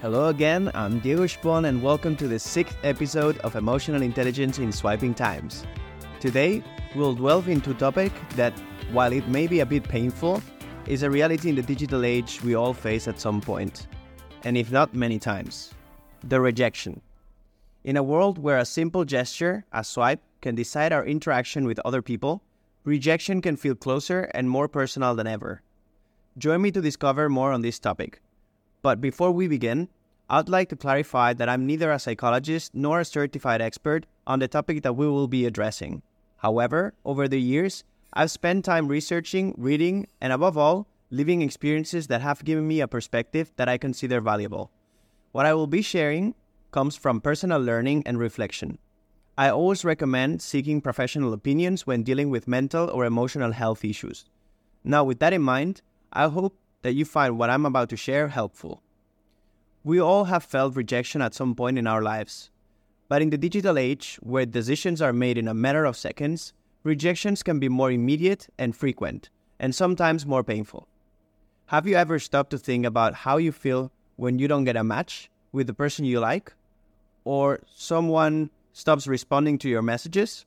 Hello again, I'm Diego Spohn and welcome to the sixth episode of Emotional Intelligence in Swiping Times. Today, we'll delve into a topic that, while it may be a bit painful, is a reality in the digital age we all face at some point, and if not many times the rejection. In a world where a simple gesture, a swipe, can decide our interaction with other people, rejection can feel closer and more personal than ever. Join me to discover more on this topic. But before we begin, I'd like to clarify that I'm neither a psychologist nor a certified expert on the topic that we will be addressing. However, over the years, I've spent time researching, reading, and above all, living experiences that have given me a perspective that I consider valuable. What I will be sharing comes from personal learning and reflection. I always recommend seeking professional opinions when dealing with mental or emotional health issues. Now, with that in mind, I hope that you find what I'm about to share helpful. We all have felt rejection at some point in our lives. But in the digital age, where decisions are made in a matter of seconds, rejections can be more immediate and frequent, and sometimes more painful. Have you ever stopped to think about how you feel when you don't get a match with the person you like? Or someone stops responding to your messages?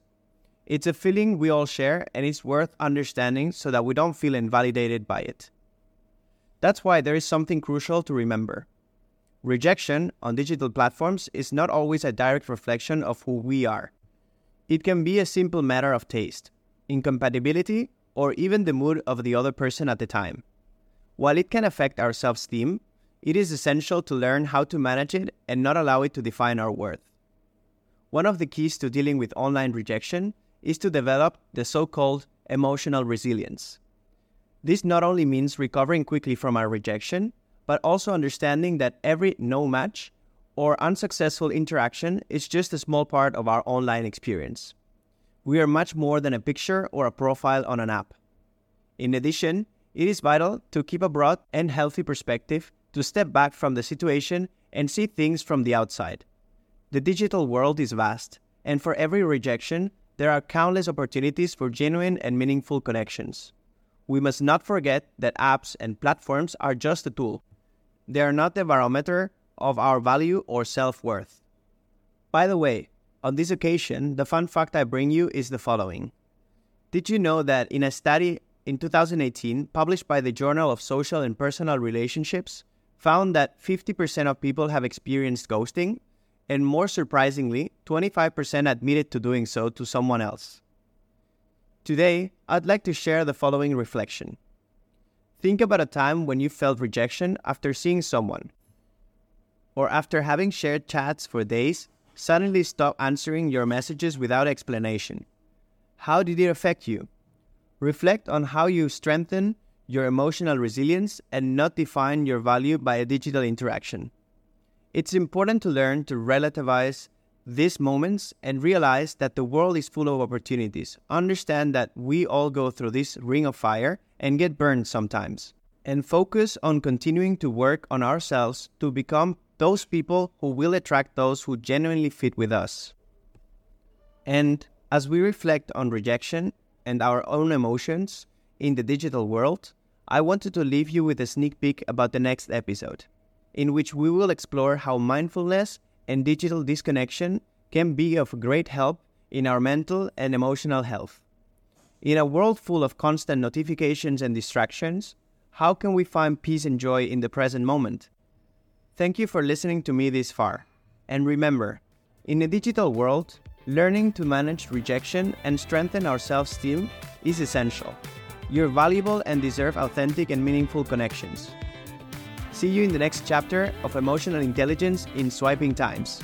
It's a feeling we all share, and it's worth understanding so that we don't feel invalidated by it. That's why there is something crucial to remember. Rejection on digital platforms is not always a direct reflection of who we are. It can be a simple matter of taste, incompatibility, or even the mood of the other person at the time. While it can affect our self esteem, it is essential to learn how to manage it and not allow it to define our worth. One of the keys to dealing with online rejection is to develop the so called emotional resilience. This not only means recovering quickly from our rejection, but also understanding that every no match or unsuccessful interaction is just a small part of our online experience. We are much more than a picture or a profile on an app. In addition, it is vital to keep a broad and healthy perspective to step back from the situation and see things from the outside. The digital world is vast, and for every rejection, there are countless opportunities for genuine and meaningful connections we must not forget that apps and platforms are just a tool. They are not the barometer of our value or self worth. By the way, on this occasion, the fun fact I bring you is the following Did you know that in a study in 2018 published by the Journal of Social and Personal Relationships, found that 50% of people have experienced ghosting, and more surprisingly, 25% admitted to doing so to someone else. Today, I'd like to share the following reflection. Think about a time when you felt rejection after seeing someone, or after having shared chats for days, suddenly stop answering your messages without explanation. How did it affect you? Reflect on how you strengthen your emotional resilience and not define your value by a digital interaction. It's important to learn to relativize these moments and realize that the world is full of opportunities. Understand that we all go through this ring of fire and get burned sometimes. And focus on continuing to work on ourselves to become those people who will attract those who genuinely fit with us. And as we reflect on rejection and our own emotions in the digital world, I wanted to leave you with a sneak peek about the next episode, in which we will explore how mindfulness and digital disconnection can be of great help in our mental and emotional health. In a world full of constant notifications and distractions, how can we find peace and joy in the present moment? Thank you for listening to me this far. And remember, in a digital world, learning to manage rejection and strengthen our self esteem is essential. You're valuable and deserve authentic and meaningful connections. See you in the next chapter of Emotional Intelligence in Swiping Times.